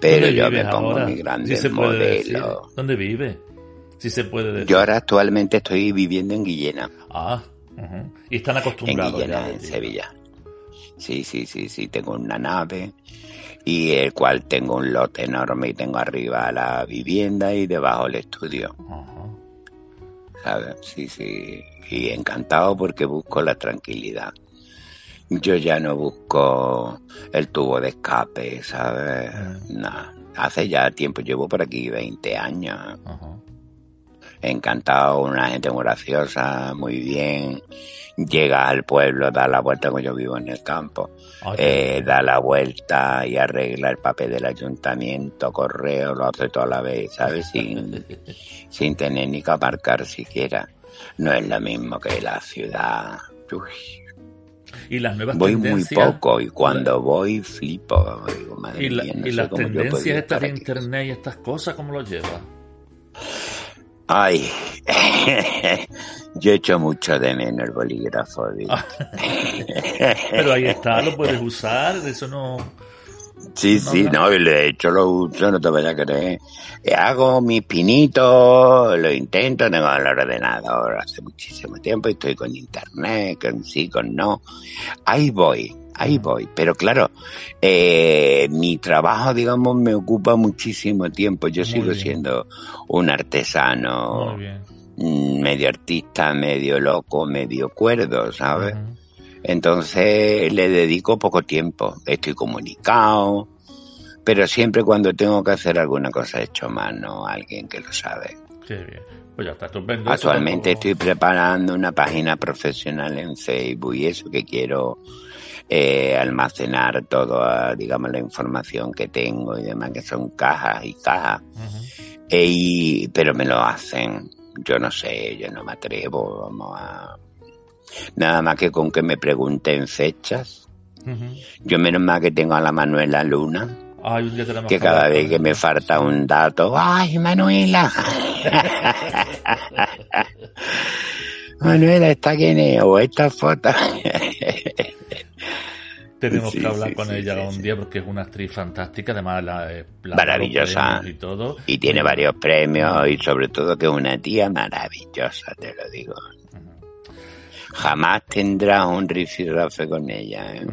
Pero ¿Dónde yo me pongo ahora? mi grande Sí modelo. ¿Dónde vive? Si se puede decir. Yo ahora actualmente estoy viviendo en Guillena, Ah, y están en acostumbrados ya Guillena, en. Sevilla. Sí, sí, sí, sí, tengo una nave y el cual tengo un lote enorme y tengo arriba la vivienda y debajo el estudio. Ajá. ¿sabes? Sí, sí. Y encantado porque busco la tranquilidad. Yo ya no busco el tubo de escape, ¿sabes? No. Hace ya tiempo, llevo por aquí 20 años. Encantado, una gente muy graciosa, muy bien. Llega al pueblo, da la vuelta, como yo vivo en el campo. Qué Eh, da la vuelta y arregla el papel del ayuntamiento, correo, lo hace toda la vez, ¿sabes? Sin, sin tener ni que aparcar siquiera. No es lo mismo que la ciudad. Uy, Y las nuevas voy muy tendencias. poco y cuando voy flipo. Digo, madre Y, la- mía, no y las tendencias estas de internet y estas cosas, ¿cómo lo llevas? Ay, yo echo mucho de menos el bolígrafo. Ah. Pero ahí está, lo puedes usar, de eso no... Sí, sí, no. y de hecho lo uso, no te vayas a creer. Eh, Hago mis pinitos, lo intento, tengo el ordenador hace muchísimo tiempo y estoy con internet, con sí, con no. Ahí voy, ahí voy. Pero claro, eh, mi trabajo, digamos, me ocupa muchísimo tiempo. Yo Muy sigo bien. siendo un artesano, medio artista, medio loco, medio cuerdo, ¿sabes? Entonces le dedico poco tiempo. Estoy comunicado, pero siempre cuando tengo que hacer alguna cosa he hecho mano a alguien que lo sabe. Qué bien. Pues ya está estupendo. Actualmente estoy preparando una página profesional en Facebook y eso que quiero eh, almacenar toda, digamos, la información que tengo y demás, que son cajas y cajas. E- y- pero me lo hacen. Yo no sé, yo no me atrevo, vamos a... Nada más que con que me pregunten fechas. Yo menos mal que tengo a la Manuela Luna, Ay, que cada vez que me falta un dato, ¡ay, Manuela! Manuela, ¿esta quién es? ¿O esta foto? Tenemos Sí, que hablar sí, con sí, ella un día porque es una actriz fantástica, además la, eh, la Maravillosa. y todo. y tiene varios premios y sobre todo que es una tía maravillosa, te lo digo. Jamás tendrás un rifirrafe con ella. ¿eh?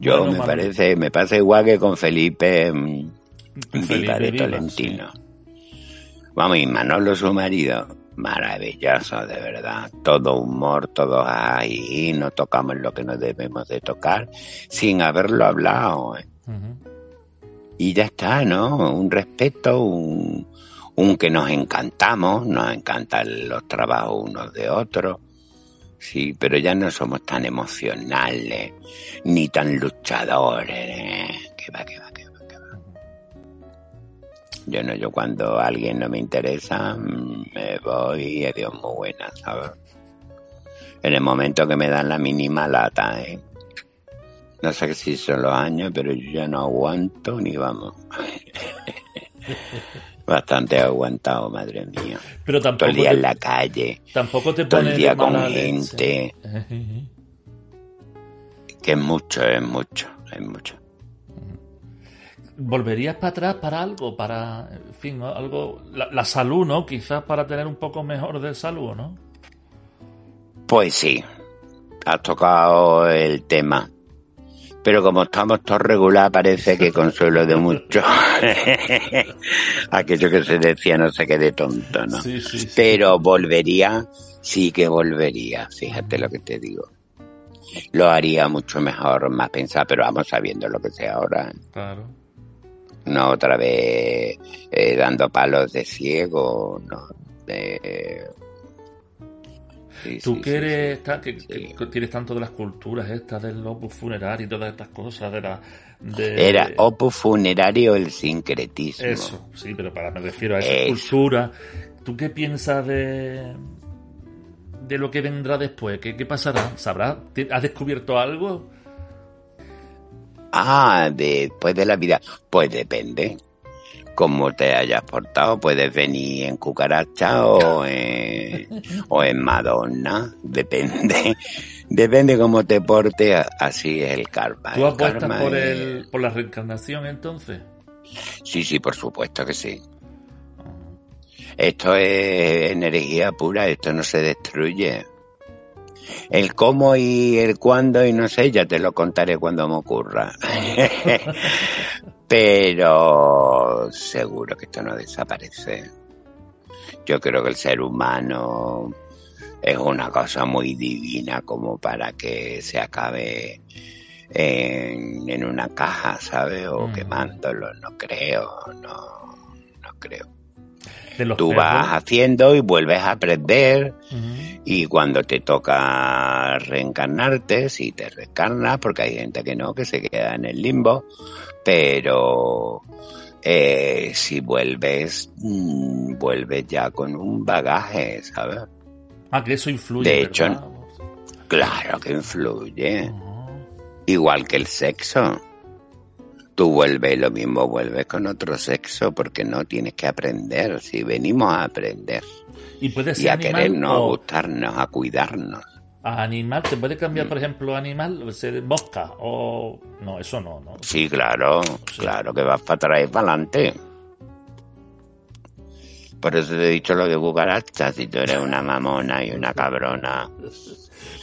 Yo Bueno, me parece, me pasa igual que con Felipe mm, Felipe Viva de Tolentino. Vamos, y Manolo su marido, maravilloso, de verdad. Todo humor, todo ahí, no tocamos lo que no debemos de tocar, sin haberlo hablado. ¿eh? Y ya está, ¿no? Un respeto, un, un que nos encantamos, nos encantan los trabajos unos de otros. Sí, pero ya no somos tan emocionales, ni tan luchadores. Que va, que va, que va, que va. Yo no, yo cuando alguien no me interesa, mm, me voy y adiós muy buena, ¿sabes? En el momento que me dan la mínima lata, ¿eh? No sé si son los años, pero yo ya no aguanto ni vamos. Bastante aguantado, madre mía. Pero Todo tampoco el día en la calle, tampoco te todo el día de con gente. leche. que es mucho, es mucho, es mucho. ¿Volverías para atrás para algo? Para, en fin, algo, la, la salud, ¿no? Quizás para tener un poco mejor de salud, ¿no? Pues sí, has tocado el tema. Pero como estamos todos regular, parece que consuelo de mucho. Aquello que se decía no sé qué de tonto, ¿no? Sí, sí, sí. Pero volvería sí que volvería, fíjate lo que te digo. Lo haría mucho mejor, más pensar, pero vamos sabiendo lo que sea ahora. Claro. No otra vez eh, dando palos de ciego, no. Eh, sí, Tú sí, que eres, sí. ta- que, tienes tanto de las culturas estas del opus funerario y todas estas cosas de la de Era opus funerario el sincretismo. eso, sí, pero para me refiero a esa Eso. cultura. ¿Tú qué piensas de de lo que vendrá después? ¿Qué, qué pasará? ¿Sabrás? ¿Te- ¿Has descubierto algo? Ah, después de la vida. Pues depende. Cómo te hayas portado, puedes venir en cucaracha o en, o en Madonna. Depende. Depende cómo te portes, así es el karma. ¿Tú El apuestas karma por es- el por la reencarnación entonces? Sí, sí, por supuesto que sí. Esto es energía pura, esto no se destruye. El cómo y el cuándo y no sé, ya te lo contaré cuando me ocurra. Pero seguro que esto no desaparece. Yo creo que el ser humano es una cosa muy divina como para que se acabe en, en una caja, ¿sabes? O Mm. quemándolo, no creo, no, no creo. De los Tú perros. vas haciendo y vuelves a aprender y cuando te toca reencarnarte, si te reencarnas, porque hay gente que no, que se queda en el limbo, pero eh, si vuelves, mm, vuelves ya con un bagaje, ¿sabes? Ah, que eso influye. De hecho, ¿verdad? Claro que influye, igual que el sexo. Tú vuelves y lo mismo vuelves con otro sexo porque no tienes que aprender, si venimos a aprender Y puede y ser a querernos, a o gustarnos, a cuidarnos. a animal. ¿Te puede cambiar, Mm. por ejemplo, animal? Ser mosca o... No, eso no, ¿no? Sí, claro, claro que vas para atrás y para adelante. Por eso te he dicho lo de cucaracha, si tú eres una mamona y una cabrona,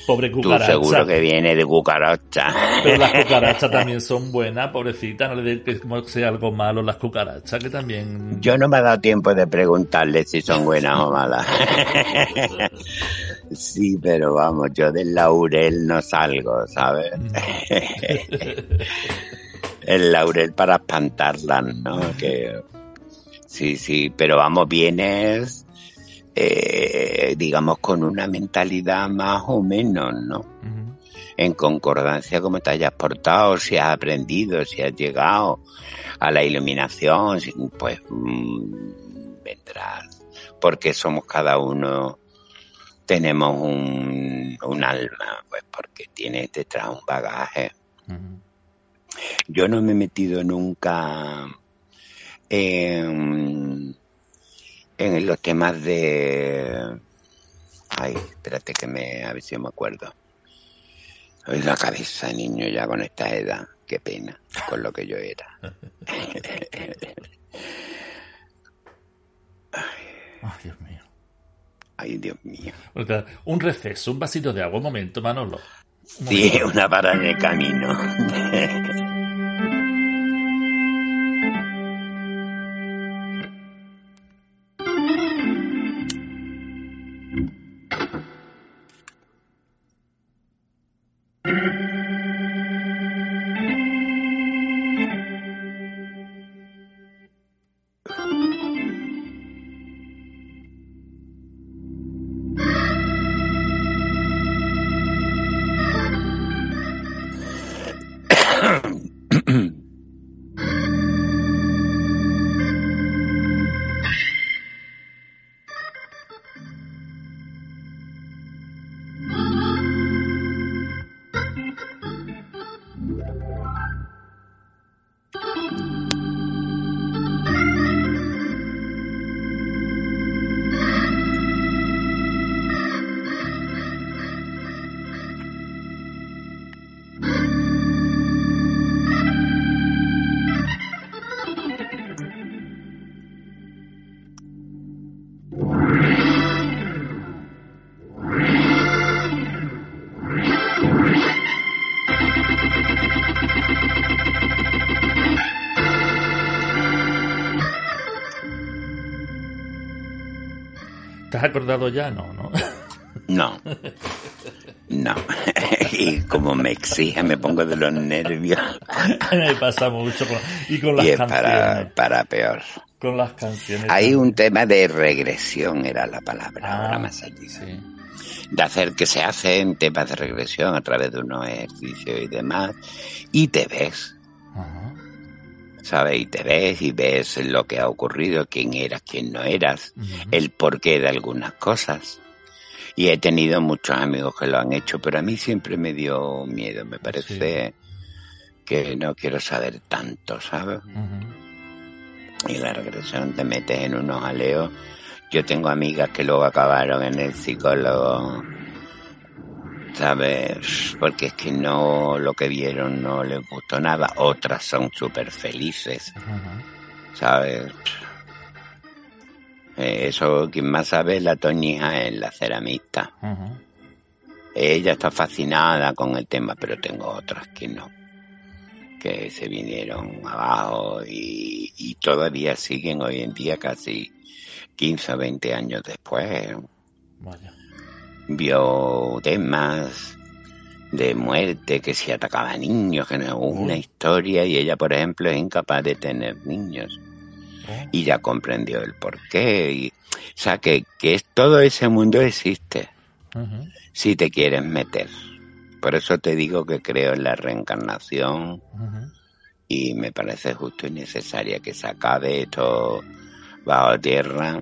Pobre tú cucaracha. seguro que viene de cucaracha. Pero las cucarachas también son buenas, pobrecita. No le digas que sea algo malo las cucarachas, que también... Yo no me ha dado tiempo de preguntarle si son buenas o malas. Sí, pero vamos, yo del laurel no salgo, ¿sabes? El laurel para espantarlas, ¿no? Que sí, sí, pero vamos, vienes, eh, digamos, con una mentalidad más o menos, ¿no? En concordancia como te hayas portado, si has aprendido, si has llegado a la iluminación, pues mm, vendrás, porque somos cada uno, tenemos un, un alma, pues porque tienes detrás un bagaje. Yo no me he metido nunca en, en los temas de... Ay, espérate que me... A ver si me acuerdo. Ay, la cabeza, niño, ya con esta edad. Qué pena, con lo que yo era. Ay, Dios mío. Ay, Dios mío. Un receso, un vasito de agua. Un momento, Manolo. Un Sí, momento. una parada en el camino. ¿Te has acordado ya? No, ¿no? No. No. y como me exige, me pongo de los nervios. me pasa mucho con, y con las y es canciones. para, para peor. Con las canciones. Hay un tema de regresión, era la palabra, Ah, ahora más allí. Sí. De hacer que se hacen temas de regresión a través de unos ejercicios y demás. Y te ves, Ajá. ¿Sabes? Y te ves y ves lo que ha ocurrido, quién eras, quién no eras, el porqué de algunas cosas. Y he tenido muchos amigos que lo han hecho, pero a mí siempre me dio miedo. Me parece que no quiero saber tanto, ¿sabes? Y la regresión te metes en unos aleos. Yo tengo amigas que luego acabaron en el psicólogo, ¿sabes? Porque es que no, lo que vieron no les gustó nada. Otras son súper felices. ¿sabes? Eh, Eso, quien más sabe, la Toñija es la ceramista. Ella está fascinada con el tema, pero tengo otras que no. Que se vinieron abajo y, y todavía siguen hoy en día, casi 15 o 20 años después. Vaya. Vio temas de muerte, que se atacaba a niños, que no es una historia, y ella, por ejemplo, es incapaz de tener niños. Y ya comprendió el porqué. Y, o sea, que, que es, todo ese mundo existe. Si te quieres meter. Por eso te digo que creo en la reencarnación y me parece justo y necesaria que se acabe esto bajo tierra.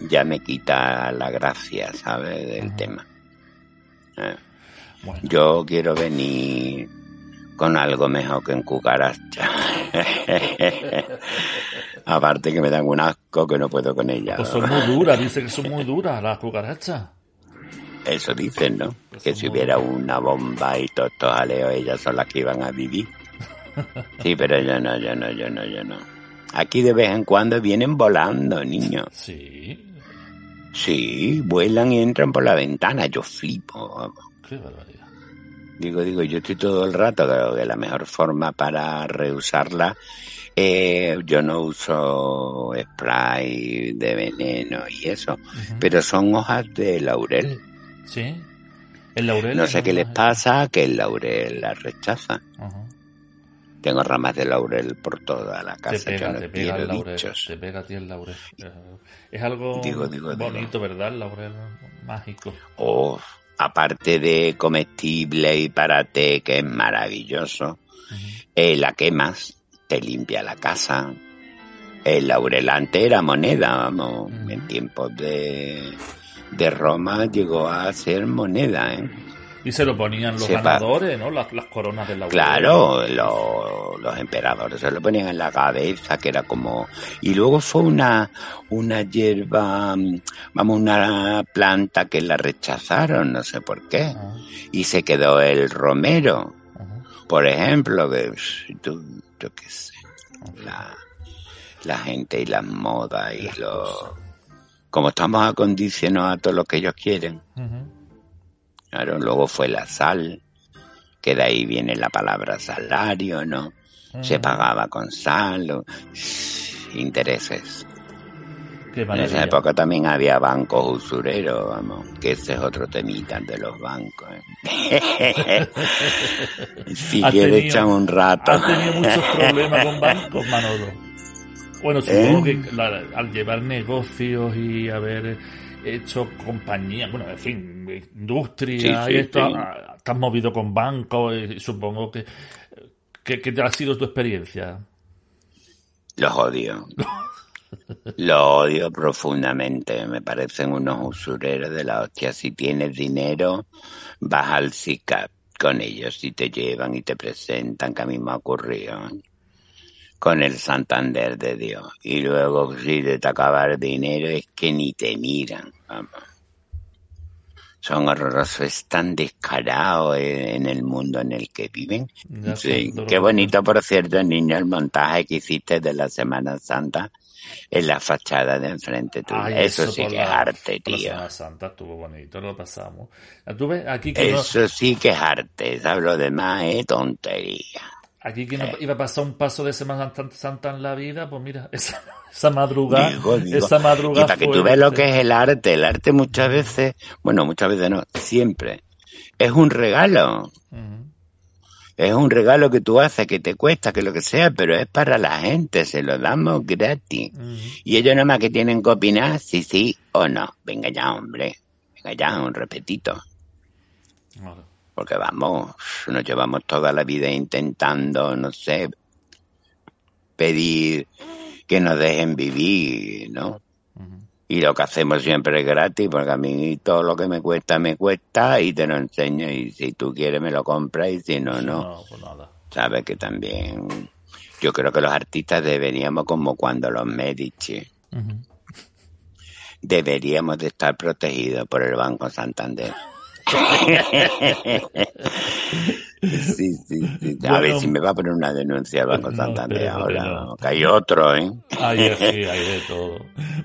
Ya me quita la gracia, ¿sabes? Del tema. Eh, Bueno. Yo quiero venir con algo mejor que en cucaracha. Aparte que me dan un asco que no puedo con ella. Pues son muy duras, dice que son muy duras las cucarachas. Eso dicen, ¿no? Pues Que si hubiera una bomba y todos estos aleos, ellas son las que iban a vivir. Sí, pero yo no, yo no, yo no, yo no. Aquí de vez en cuando vienen volando, niños. Sí. Sí, vuelan y entran por la ventana. Yo flipo. Qué barbaridad. Digo, digo, yo estoy todo el rato, creo que la mejor forma para reusarla, eh, yo no uso spray de veneno y eso, pero son hojas de laurel. Sí. El laurel. No sé qué les pasa, que el laurel la rechaza. Ajá. Tengo ramas de laurel por toda la Te casa. yo pega, no te pega el laurel. Te pega a ti el laurel. Es algo Digo, digo, digo. bonito, ¿verdad? El laurel mágico. Oh, aparte de comestible y para té, que es maravilloso, Ujú. eh, la quemas, te limpia la casa. El laurelante era moneda, vamos, en tiempos de, de Roma llegó a ser moneda, ¿eh? Y se lo ponían los Sepa. ganadores, ¿no? Las, las coronas del laurel. Claro, lo- los emperadores se lo ponían en la cabeza, que era como... Y luego fue una, una hierba, vamos, una planta que la rechazaron, no sé por qué. Ajá, Y se quedó el romero, ajá, por ejemplo, que tú, yo qué sé, ajá. la, la gente y las modas y los... Como estamos acondicionados a todo lo que ellos quieren. Ujú. Claro, luego fue la sal, que de ahí viene la palabra salario, ¿no? Se Ujú. pagaba con sal, o- intereses. En esa época también había bancos usureros, vamos, que ese es otro temita de los bancos. ¿eh? si quieres echar un rato. ¿Has tenido muchos problemas con bancos, Manolo? Bueno, supongo ¿Eh? que la- al llevar negocios y haber hecho compañía, bueno, en fin, industria Sí, y esto, sí. ah, te has movido con bancos y supongo que, que, que ha sido tu experiencia. Los odio. Los odio profundamente. Me parecen unos usureros de la hostia. Si tienes dinero, vas al SICAP con ellos y te llevan y te presentan, que a mí me ha ocurrido. ¿Eh? Con el Santander de Dios. Y luego, si te acaba el dinero, es que ni te miran. vamos. Son horrorosos, están descarados eh, en el mundo en el que viven. Sí, qué bonito, por cierto, niño, el montaje que hiciste de la Semana Santa en la fachada de enfrente tuya. Ay, eso, sí que es arte, por la tío. Semana Santa estuvo bonito, lo pasamos. Ves, aquí que no- Eso sí que es arte, ¿sabes? Lo demás es tontería. Aquí que iba a pasar un paso de Semana Santa en la vida, pues mira, esa, esa madrugada, esa madrugada. Y para que tú veas lo que es el arte, el arte muchas veces, bueno, muchas veces no, siempre, es un regalo. Es un regalo que tú haces, que te cuesta, que lo que sea, pero es para la gente, se lo damos gratis. Y ellos nada más que tienen que opinar si sí o no. Venga ya, hombre. Venga ya, un repetito. Porque vamos, nos llevamos toda la vida intentando, no sé, pedir que nos dejen vivir, ¿no? Y lo que hacemos siempre es gratis, porque a mí todo lo que me cuesta, me cuesta y te lo enseño. Y si tú quieres, me lo compras y si no, no. Pues Sabes que también. Yo creo que los artistas deberíamos, como cuando los Medici, deberíamos de estar protegidos por el Banco Santander. Sí, sí, sí. A ver si me va a poner una denuncia al Banco Santander ahora. hay otro, ¿eh? Hay, sí, hay de todo.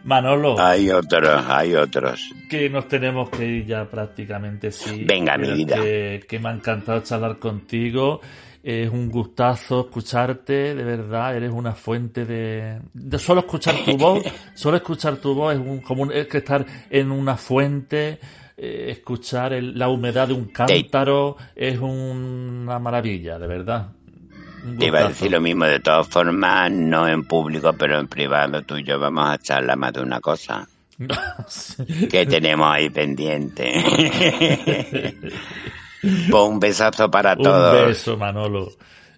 Manolo. Hay otros, hay otros. Que nos tenemos que ir ya prácticamente, sí. Venga, mi vida. Que, me ha encantado charlar contigo. Es un gustazo escucharte, de verdad, eres una fuente de... de solo escuchar tu voz, solo escuchar tu voz es, un, como es que estar en una fuente eh, escuchar la humedad de un cántaro es una maravilla, de verdad. Te iba a decir lo mismo, de todas formas, no en público, pero en privado, tú y yo vamos a charlar más de una cosa. que tenemos ahí pendiente. Pues un besazo para todos. Un beso, Manolo.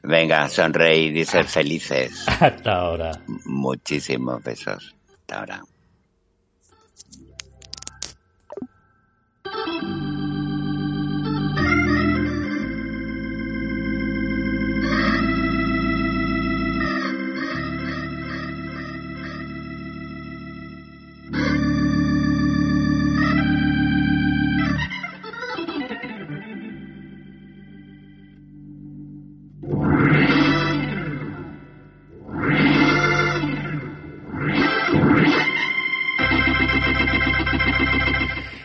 Venga, sonreír y ser felices. Hasta ahora. Muchísimos besos. Hasta ahora. thank you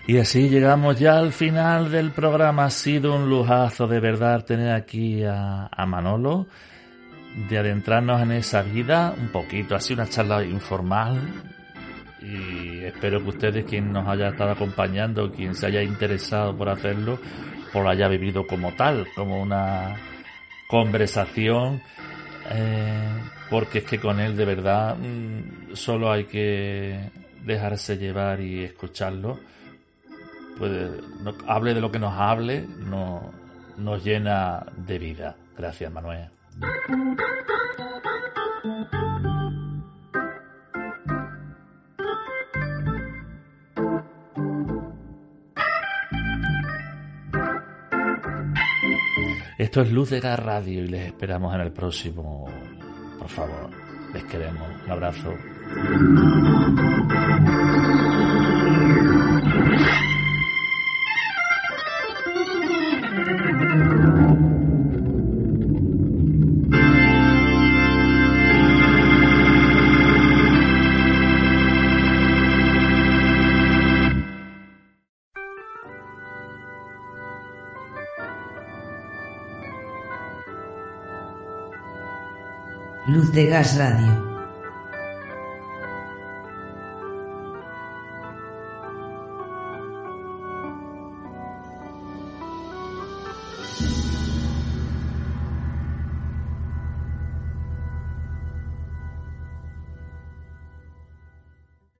Y así llegamos ya al final del programa. Ha sido un lujazo de verdad tener aquí a, Manolo, de adentrarnos en esa vida un poquito, así una charla informal. Y espero que ustedes, quien nos haya estado acompañando, quien se haya interesado por hacerlo, por lo haya vivido como tal, como una conversación. Eh, porque es que con él de verdad mm, solo hay que dejarse llevar y escucharlo puede, hable de lo que nos hable, no, nos llena de vida. Gracias, Manuel. Esto es Luz de Gas Radio y les esperamos en el próximo. Por favor, les queremos. Un abrazo. De Gas Radio.